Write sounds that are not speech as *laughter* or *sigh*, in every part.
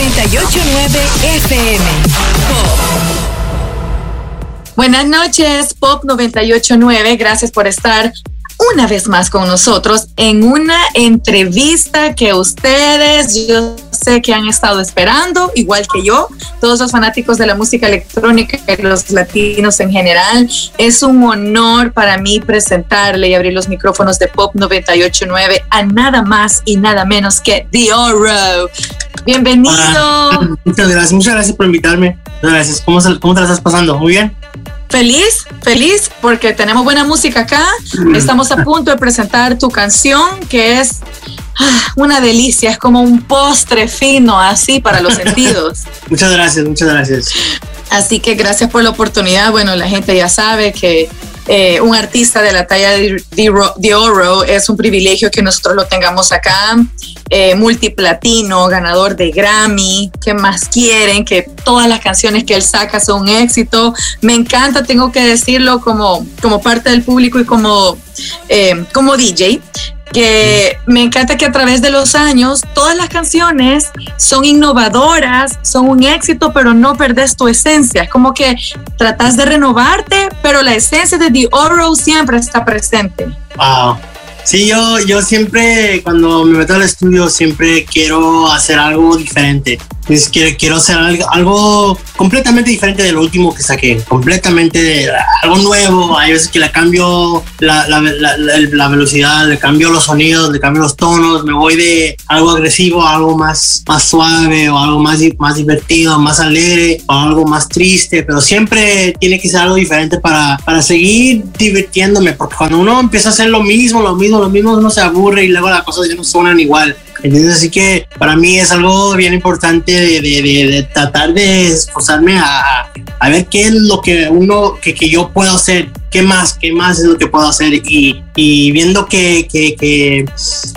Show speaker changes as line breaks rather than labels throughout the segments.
989 FM.
Buenas noches, Pop 989. Gracias por estar una vez más con nosotros en una entrevista que ustedes, yo sé que han estado esperando, igual que yo, todos los fanáticos de la música electrónica y los latinos en general. Es un honor para mí presentarle y abrir los micrófonos de Pop 989 a nada más y nada menos que The Oro. Bienvenido.
muchas gracias, muchas gracias por invitarme. Gracias. ¿Cómo, ¿Cómo te la estás pasando? ¿Muy bien?
Feliz, feliz porque tenemos buena música acá. Estamos a punto de presentar tu canción que es ah, una delicia, es como un postre fino así para los *laughs* sentidos.
muchas gracias, muchas gracias.
Así que gracias por la oportunidad. Bueno, la gente ya sabe que eh, un artista de la talla de, Oro es un privilegio que nosotros lo tengamos acá. Eh, multiplatino, ganador de Grammy, ¿qué más quieren? Que todas las canciones que él saca son éxito. Me encanta, tengo que decirlo como, como parte del público y como, eh, como DJ que me encanta que a través de los años todas las canciones son innovadoras, son un éxito, pero no perdes tu esencia. Es como que tratas de renovarte, pero la esencia de The Oro siempre está presente.
Wow. Sí, yo, yo siempre, cuando me meto al estudio, siempre quiero hacer algo diferente. Pues quiero, quiero hacer algo, completamente diferente de lo último que saqué, completamente algo nuevo. Hay veces que le cambio la, velocidad, le cambio los sonidos, le cambio los tonos, me voy de algo agresivo a algo más, más suave o algo más, más divertido, más alegre o algo más triste, pero siempre tiene que ser algo diferente para, para seguir divirtiéndome, porque cuando uno empieza a hacer lo mismo, lo mismo, lo mismo, uno se aburre y luego las cosas ya no suenan igual. Entonces, así que para mí es algo bien importante de, de, de, tratar de esforzarme a, a, ver qué es lo que uno, que, que, yo puedo hacer, qué más, qué más es lo que puedo hacer. Y, y viendo que, que, que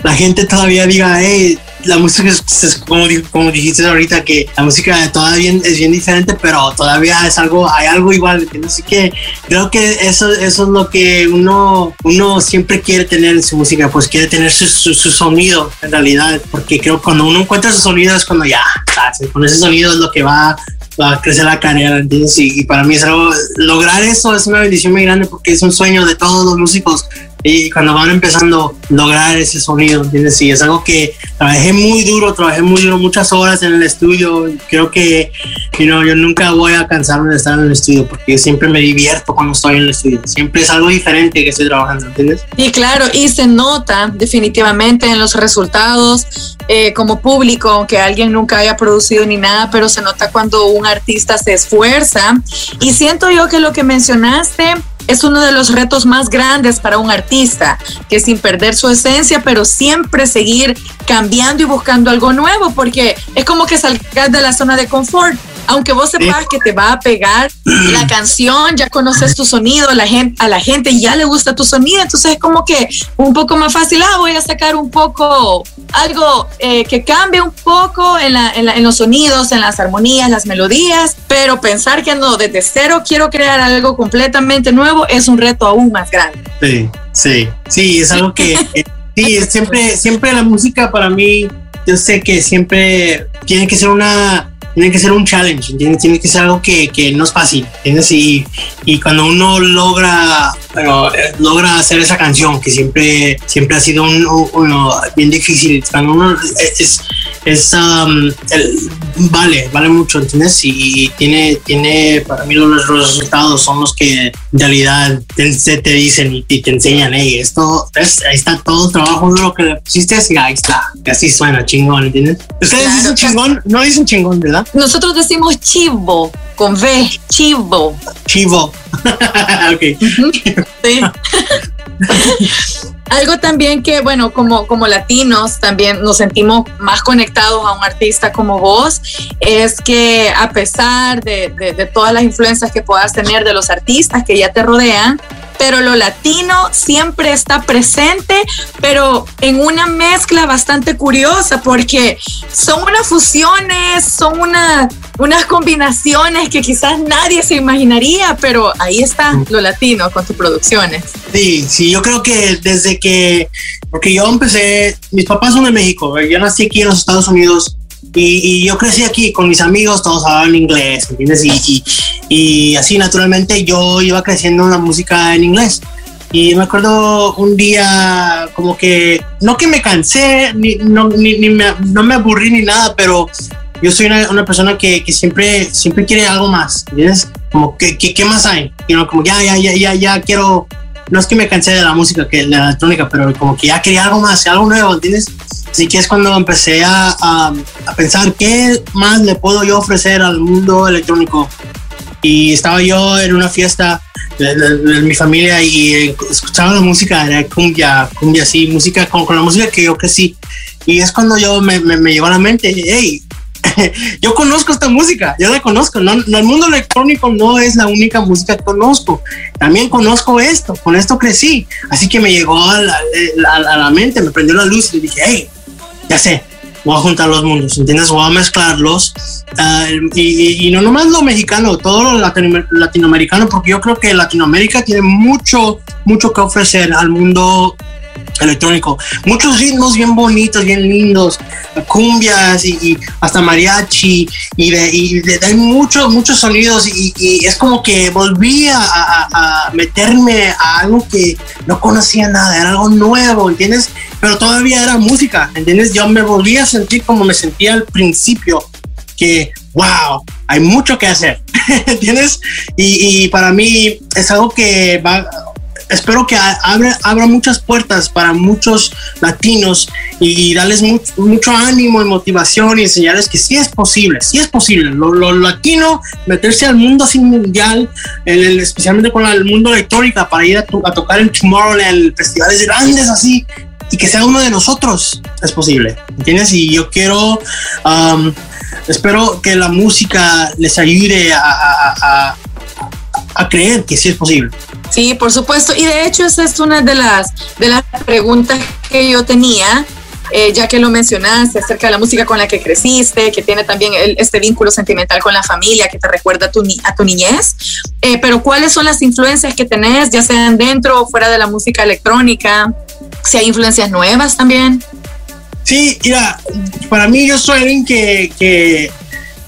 la gente todavía diga, hey, la música es, como, como dijiste ahorita, que la música todavía es bien diferente, pero todavía es algo, hay algo igual. Así que creo que eso, eso es lo que uno, uno siempre quiere tener en su música, pues quiere tener su, su, sonido en realidad, porque creo que cuando uno encuentra su sonido es cuando ya, con ese sonido es lo que va va a crecer la carrera, ¿entiendes? Y, y, para mí es algo, lograr eso es una bendición muy grande porque es un sueño de todos los músicos y cuando van empezando lograr ese sonido, ¿entiendes? Sí, es algo que trabajé muy duro, trabajé muy duro, muchas horas en el estudio. Creo que you know, yo nunca voy a cansarme de estar en el estudio porque siempre me divierto cuando estoy en el estudio. Siempre es algo diferente que estoy trabajando, ¿entiendes?
Y claro, y se nota definitivamente en los resultados eh, como público, aunque alguien nunca haya producido ni nada, pero se nota cuando un artista se esfuerza. Y siento yo que lo que mencionaste es uno de los retos más grandes para un artista, que sin perder su esencia, pero siempre seguir cambiando y buscando algo nuevo, porque es como que salgas de la zona de confort aunque vos sepas que te va a pegar la canción, ya conoces tu sonido, la gente, a la gente ya le gusta tu sonido, entonces es como que un poco más fácil, ah, voy a sacar un poco algo eh, que cambie un poco en, en, los sonidos, en las armonías, las melodías, pero pensar que no, desde cero quiero crear algo completamente nuevo es un reto aún más grande.
Sí, sí, sí, es algo que, sí, siempre, siempre la música para mí, yo sé que siempre tiene que ser una tiene que ser un challenge, Tiene que ser algo que, que no es fácil, ¿entiendes? Y, y cuando uno logra, bueno, eh, logra hacer esa canción, que siempre, siempre ha sido un, bien difícil, cuando uno es, es um, vale, vale mucho, ¿entiendes? Y, tiene, tiene, para mí los, resultados son los que en realidad te, te dicen y te, enseñan, hey, esto, es, ahí está todo el trabajo duro que le pusiste y ahí está, que así suena chingón, ¿entiendes? Ustedes dicen chingón, no dicen chingón, ¿verdad?
Nosotros decimos chivo, con V, chivo.
Chivo. *laughs* ok. Sí. *laughs*
Algo también que, bueno, como, como latinos también nos sentimos más conectados a un artista como vos, es que a pesar de, de todas las influencias que puedas tener de los artistas que ya te rodean, pero lo latino siempre está presente, pero en una mezcla bastante curiosa, porque son unas fusiones, son una, unas combinaciones que quizás nadie se imaginaría, pero ahí está lo latino con tus producciones.
Sí, sí, yo creo que desde que, porque yo empecé, mis papás son de México, yo nací aquí en los Estados Unidos Y, yo crecí aquí con mis amigos, todos hablaban inglés, ¿entiendes? Y, y, así naturalmente yo iba creciendo en la música en inglés. Y me acuerdo un día como que, no que me cansé, ni, no, ni, ni me, no me aburrí ni nada, pero yo soy una, una persona que, que, siempre, siempre quiere algo más, ¿entiendes? Como, ¿qué, qué, qué más hay? You know, como ya, ya, ya, ya, ya quiero, no es que me cansé de la música, que de la electrónica, pero como que ya quería algo más, algo nuevo, ¿entiendes? Así que es cuando empecé a, a, a pensar qué más le puedo yo ofrecer al mundo electrónico. Y estaba yo en una fiesta de, de, de, mi familia y escuchaba la música, era cumbia, cumbia así, música con, con la música que yo crecí. Y es cuando yo me, me, me llegó a la mente, hey, *laughs* yo conozco esta música, yo la conozco, no, no, el mundo electrónico no es la única música que conozco, también conozco esto, con esto crecí, así que me llegó a la, a, a la mente, me prendió la luz y dije, hey, ya sé, voy a juntar los mundos, ¿entiendes? Voy a mezclarlos uh, y, y, no nomás lo mexicano, todo lo latino, latinoamericano, porque yo creo que Latinoamérica tiene mucho, mucho que ofrecer al mundo electrónico. Muchos ritmos bien bonitos, bien lindos, cumbias y, hasta mariachi y, de, y de, hay muchos, muchos sonidos y, y, es como que volví a, meterme a algo que no conocía nada, era algo nuevo, ¿entiendes? Pero todavía era música, ¿entiendes? Yo me volví a sentir como me sentía al principio, que, wow, hay mucho que hacer, *laughs* ¿entiendes? Y, y para mí es algo que va espero que abra, abra muchas puertas para muchos latinos y darles mucho, mucho, ánimo y motivación y enseñarles que sí es posible, sí es posible. Lo, lo latino, meterse al mundo así mundial, el, el, especialmente con el mundo electrónica, para ir a, to, a tocar en Tomorrowland, festivales grandes así, y que sea uno de nosotros, es posible, ¿entiendes? Y yo quiero, um, espero que la música les ayude a, a, a, a creer que sí es posible.
Sí, por supuesto. Y de hecho esa es una de las, de las preguntas que yo tenía, eh, ya que lo mencionaste acerca de la música con la que creciste, que tiene también el, este vínculo sentimental con la familia, que te recuerda a tu, a tu niñez. Eh, pero ¿cuáles son las influencias que tenés, ya sean dentro o fuera de la música electrónica? Si hay influencias nuevas también.
Sí, mira, para mí yo soy alguien que, que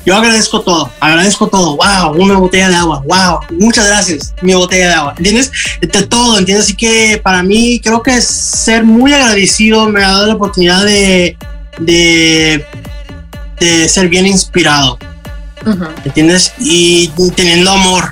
yo agradezco todo, agradezco todo. Wow, una botella de agua. Wow, muchas gracias, mi botella de agua. ¿Entiendes? De todo, ¿entiendes? Así que para mí creo que ser muy agradecido me ha dado la oportunidad de, de, de ser bien inspirado. Uh -huh. ¿Entiendes? Y teniendo amor.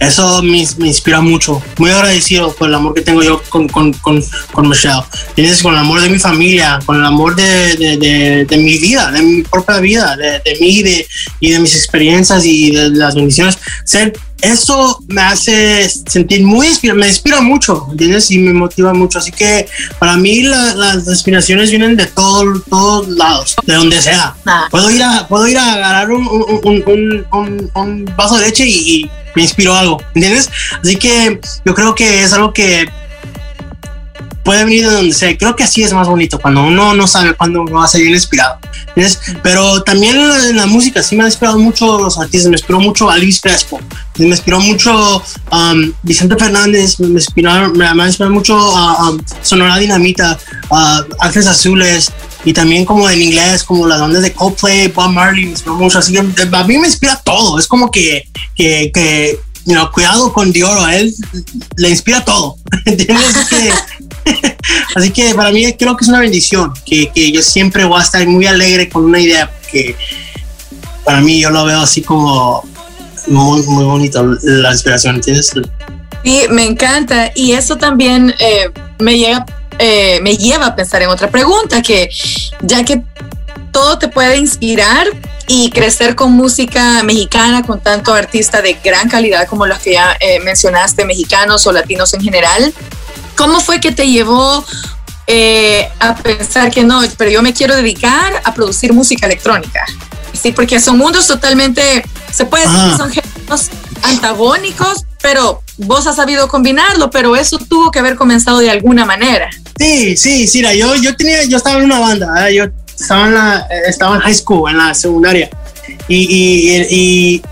Eso me, me, inspira mucho. Muy agradecido por el amor que tengo yo con, con, con, con Michelle. ¿Entiendes? Con el amor de mi familia, con el amor de, de, de, de mi vida, de mi propia vida, de, mí de, y de mis experiencias y de las bendiciones. Ser, eso me hace sentir muy inspirado, me inspira mucho, ¿entiendes? Y me motiva mucho. Así que para mí la, las inspiraciones vienen de todo, todos lados, de donde sea. Ah. Puedo, ir a, puedo ir a agarrar un, un, un, un, vaso de leche y me inspiró algo, ¿entiendes? Así que yo creo que es algo que puede venir de donde sea. Creo que así es más bonito, cuando uno no sabe cuándo uno va a ser inspirado. ¿entiendes? Pero también en la música sí me han inspirado mucho los artistas, me inspiró mucho a Luis Crespo, me inspiró mucho um, Vicente Fernández, me, inspiró, me, me ha inspirado mucho a um, Sonora Dinamita, uh, Ángeles Azules, y también como en inglés, como las bandas de Coldplay, Bob Marley, me inspiró mucho, así que a mí me inspira todo, es como que, que, que you know, cuidado con Dior, a él le inspira todo, *laughs* ¿entiendes? Que, *laughs* así que para mí creo que es una bendición, que, que yo siempre voy a estar muy alegre con una idea, porque para mí yo lo veo así como muy, muy bonito la inspiración, ¿entiendes?
Sí, me encanta, y eso también eh, me llega eh, me lleva a pensar en otra pregunta, que ya que todo te puede inspirar y crecer con música mexicana, con tanto artista de gran calidad como los que ya eh, mencionaste, mexicanos o latinos en general, ¿cómo fue que te llevó eh, a pensar que no, pero yo me quiero dedicar a producir música electrónica? Sí, porque son mundos totalmente, se puede decir ah. que son géneros antagónicos, pero vos has sabido combinarlo, pero eso tuvo que haber comenzado de alguna manera.
Sí, sí, sí, yo, yo tenía, yo estaba en una banda, ¿eh? yo estaba en, la, estaba en high school, en la secundaria, y, y, y, y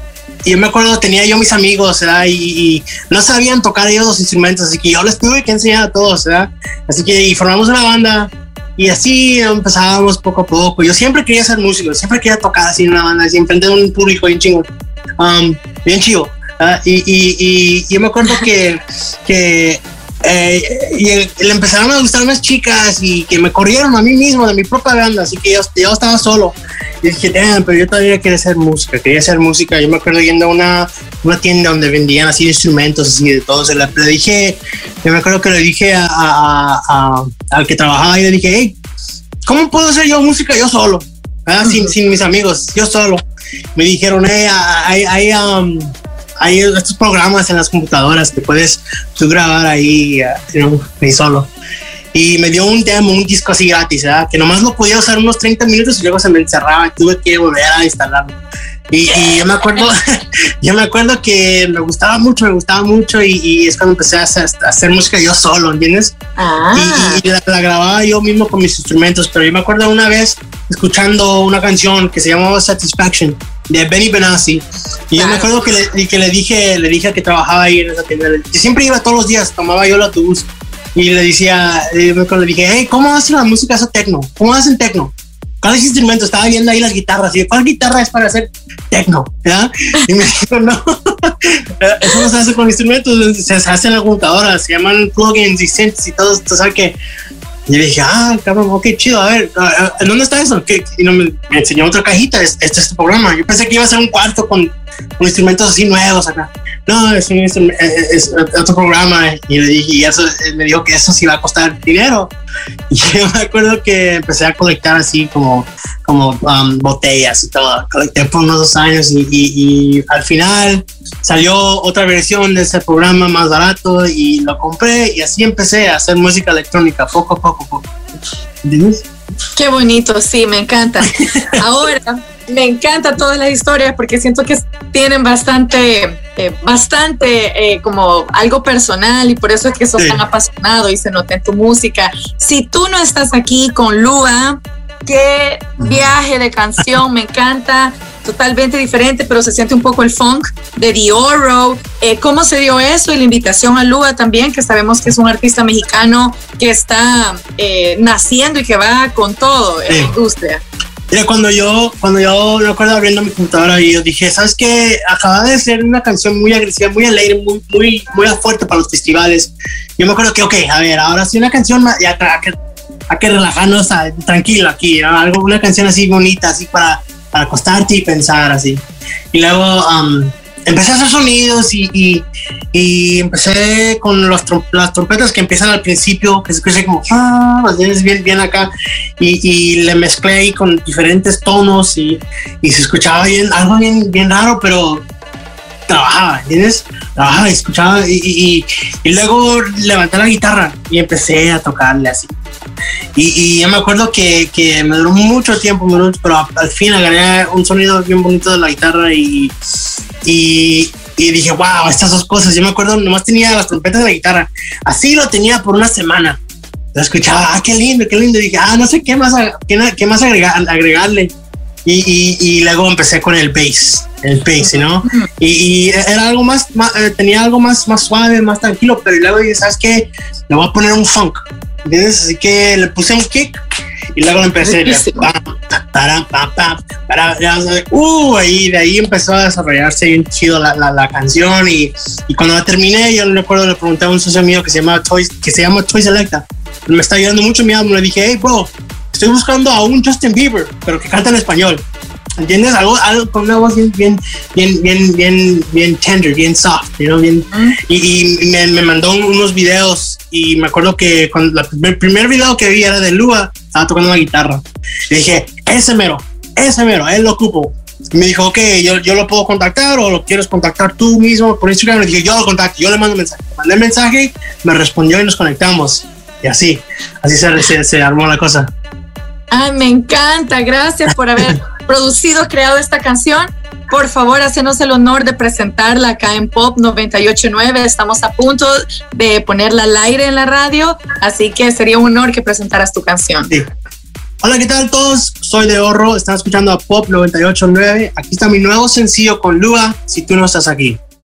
yo me acuerdo, tenía yo mis amigos, ¿verdad? Y, y, no sabían tocar ellos los instrumentos, así que yo les tuve que enseñar a todos, ¿verdad? Así que y formamos una banda, y así empezábamos poco a poco. Yo siempre quería ser músico, siempre quería tocar así en una banda, así enfrente de un público bien chingo, um, bien chido. Ah, y, y, y, yo me acuerdo que, que eh, y le empezaron a gustar más chicas y que me corrieron a mí mismo de mi propia banda, así que yo, yo estaba solo. Y dije, pero yo todavía quería hacer música, quería hacer música. Yo me acuerdo yendo a una, una tienda donde vendían así instrumentos, así de todo. Se le, dije, yo me acuerdo que le dije a, a, al que trabajaba y le dije, hey, ¿cómo puedo hacer yo música yo solo? Ah, sin, *laughs* sin, mis amigos, yo solo. Me dijeron, hey, hay, hay, um, hay estos programas en las computadoras que puedes tú grabar ahí, uh, ahí solo y me dio un demo, un disco así gratis, ¿verdad? que nomás lo podía usar unos 30 minutos y luego se me encerraba y tuve que volver a instalarlo. Y, yo me acuerdo, *laughs* yo me acuerdo que me gustaba mucho, me gustaba mucho y, es cuando empecé a hacer, música yo solo, ¿entiendes? Ah. Y, la, grababa yo mismo con mis instrumentos, pero yo me acuerdo una vez escuchando una canción que se llamaba Satisfaction de Benny Benassi y yo me acuerdo que le, que le dije, le dije que trabajaba ahí en esa tienda, que siempre iba todos los días, tomaba yo el autobús y le decía, eh, le dije, hey, ¿cómo hacen la música esa tecno? ¿Cómo hacen tecno? ¿Cuál es instrumento? Estaba viendo ahí las guitarras. Y ¿cuál guitarra es para hacer tecno? Y me *laughs* dijo, no, *laughs* eso no se hace con instrumentos, se hace en la computadora, se llaman plugins y synths y todo esto, ¿sabes qué? Y dije, ah, cabrón, ok, chido, a ver, ¿dónde está eso? Y no, me, enseñó otra cajita, este es este programa. Yo pensé que iba a ser un cuarto con, con instrumentos así nuevos acá no, es, es, otro programa. Y le dije, y eso, me dijo que eso sí va a costar dinero. *laughs* Y yo me acuerdo que empecé a colectar así como, como um, botellas y todo. Colecté por unos dos años y, y, al final salió otra versión de ese programa más barato y lo compré y así empecé a hacer música electrónica poco a poco, poco.
¿Entiendes? Qué bonito, sí, me encanta. *laughs* Ahora, me encanta todas las historias porque siento que tienen bastante, eh, bastante eh, como algo personal y por eso es que sos tan apasionado y se nota en tu música. Si tú no estás aquí con Lua, qué viaje de canción, me encanta, totalmente diferente, pero se siente un poco el funk de Dioro. Eh, ¿Cómo se dio eso? Y la invitación a Lua también, que sabemos que es un artista mexicano que está naciendo y que va con todo en la industria.
Mira, cuando yo, cuando yo me acuerdo abriendo mi computadora y yo dije, ¿sabes qué? Acaba de ser una canción muy agresiva, muy alegre, muy, muy, muy fuerte para los festivales. Yo me acuerdo que, ok, a ver, ahora sí una canción ya hay que, hay que relajarnos tranquilo aquí, algo, una canción así bonita, así para, para acostarte y pensar así. Y luego, um, empecé a hacer sonidos y, y, y empecé con las trompetas que empiezan al principio, que se escucha como, ah, tienes bien, bien acá, y, y, le mezclé ahí con diferentes tonos y, y, se escuchaba bien, algo bien, bien raro, pero trabajaba, ¿entiendes? Trabajaba y escuchaba y, y, luego levanté la guitarra y empecé a tocarle así. Y, yo me acuerdo que, que, me duró mucho tiempo, pero al fin agarré un sonido bien bonito de la guitarra y, y, y dije, wow, estas dos cosas. Yo me acuerdo, nomás tenía las trompetas de la guitarra. Así lo tenía por una semana. Lo escuchaba, ah, qué lindo, qué lindo. Y dije, ah, no sé qué más, qué, qué más agregar, agregarle. Y, y, y, luego empecé con el bass, el bass, ¿no? Y, y era algo más, eh, tenía algo más, más suave, más tranquilo, pero luego dije, ¿sabes qué? Le voy a poner un funk, ¿entiendes? Así que le puse un kick y luego empecé uh, ahí, de ahí empezó a desarrollarse bien chido la, la, la canción y, y, cuando la terminé yo recuerdo le pregunté a un socio mío que se llama Toy, que se llama Toy Selecta me está ayudando mucho mi álbum le dije hey bro estoy buscando a un Justin Bieber pero que canta en español ¿Entiendes? Algo, algo con una voz bien, bien, bien, bien, bien, bien tender, bien soft, you bien, y, y me, me, mandó unos videos y me acuerdo que cuando el primer video que vi era de Lua, estaba tocando una guitarra. Le dije, ese mero, ese mero, él lo ocupo. me dijo, ok, yo, yo lo puedo contactar o lo quieres contactar tú mismo por Instagram. Le dije, yo lo contacto, yo le mando mensaje. Mandé el mensaje, me respondió y nos conectamos. Y así, así se, se, se armó la cosa.
Ay, me encanta. Gracias por haber producido, creado esta canción. Por favor, hacenos el honor de presentarla acá en Pop 989. Estamos a punto de ponerla al aire en la radio, así que sería un honor que presentaras tu canción.
Hola, ¿qué tal todos? Soy de Horro, están escuchando a Pop 989. Aquí está mi nuevo sencillo con Lua, si tú no estás aquí.